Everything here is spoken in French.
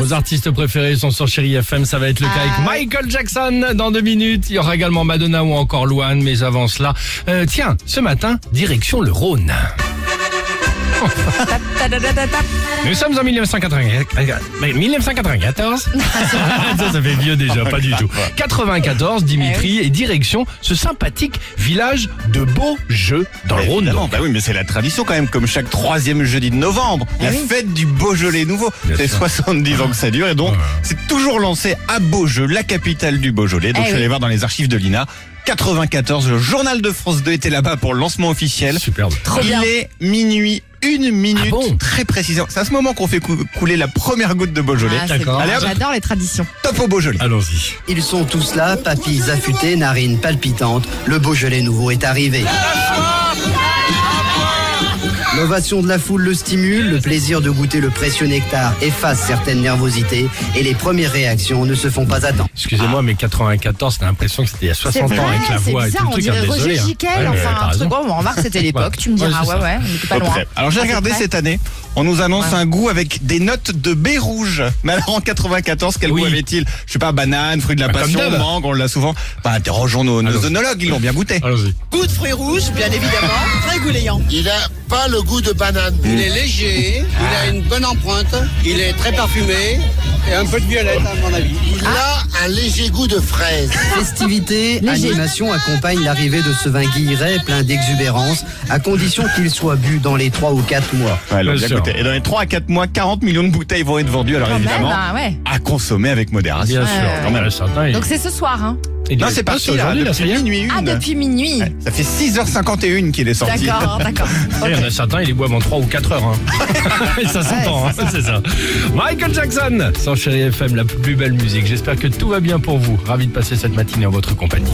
Vos artistes préférés sont sur Chéri FM, ça va être le cas avec Michael Jackson dans deux minutes. Il y aura également Madonna ou encore Luan, mais avant cela, euh, tiens, ce matin, direction le Rhône. Nous sommes en 1994. Mais 1994 ça, ça fait vieux déjà, pas du tout. 94, Dimitri, et direction ce sympathique village de Beaujeu dans le Rhône. Évidemment, donc. bah oui, mais c'est la tradition quand même, comme chaque troisième jeudi de novembre, la fête du Beaujolais nouveau. C'est sûr. 70 ans que ça dure et donc c'est toujours lancé à Beaujeu, la capitale du Beaujolais. Donc Eh je suis allé oui. voir dans les archives de l'INA. 94, le journal de France 2 était là-bas pour le lancement officiel. Superbe. Il bien. est minuit, une minute, Ah bon très précisément. C'est à ce moment qu'on fait cou- couler la première goutte de Beaujolais. Ah, D'accord. bon. J'adore les traditions. Top au Beaujolais. Allons-y. Ils sont tous là, papilles affûtées, narines palpitantes. Le Beaujolais nouveau est arrivé. L'ovation de la foule le stimule, le plaisir de goûter le précieux nectar efface certaines nervosités et les premières réactions ne se font pas attendre. Excusez-moi, mais 94, t'as l'impression que c'était il y a 60 ans avec la c'est voix et tout bizarre, on truc. dirait hein, Roger hein. Giquel, Ouais, enfin un raison. truc. Bon, on remarque que c'était l'époque, tu me diras. Ouais, ouais, on n'était pas loin. Alors j'ai regardé cette année, on nous annonce Ouais. un goût avec des notes de baie rouge. Mais alors en 94, quel Oui. goût avait-il? Je sais pas, banane, fruit de la Bah, passion, mangue, on l'a souvent. Bah interrogeons nos, nos Allons-y. œnologues, ils l'ont bien goûté. Allons-y. Goût de fruits rouges, bien évidemment, très goulayant. Il a pas le goût de banane. Il est léger, il a une bonne empreinte, il est très parfumé et un peu de violette à mon avis. Il a un léger goût de fraise. Festivité, animation accompagnent l'arrivée de ce vin guilleret plein d'exubérance, à condition qu'il soit bu dans les 3 ou 4 mois. Ouais, Bien sûr. goûté. Et dans les 3 à 4 mois, 40 millions de bouteilles vont être vendues. Alors Quand même, évidemment, ah ouais. à consommer avec modération. Bien sûr. ouais. Mais là, certain, il- Donc c'est ce soir, hein Non, est c'est pas parti là, là, ça depuis y est. minuit une. Ah, depuis minuit. Ouais, Ça fait 6h51 qu'il est sorti. D'accord, d'accord. Il y en a certains, ils les boivent en 3 ou 4 heures. Hein. Ça s'entend, hein, c'est ça. Michael Jackson, sans Chéri FM, la plus belle musique. J'espère que tout va bien pour vous. Ravi de passer cette matinée en votre compagnie.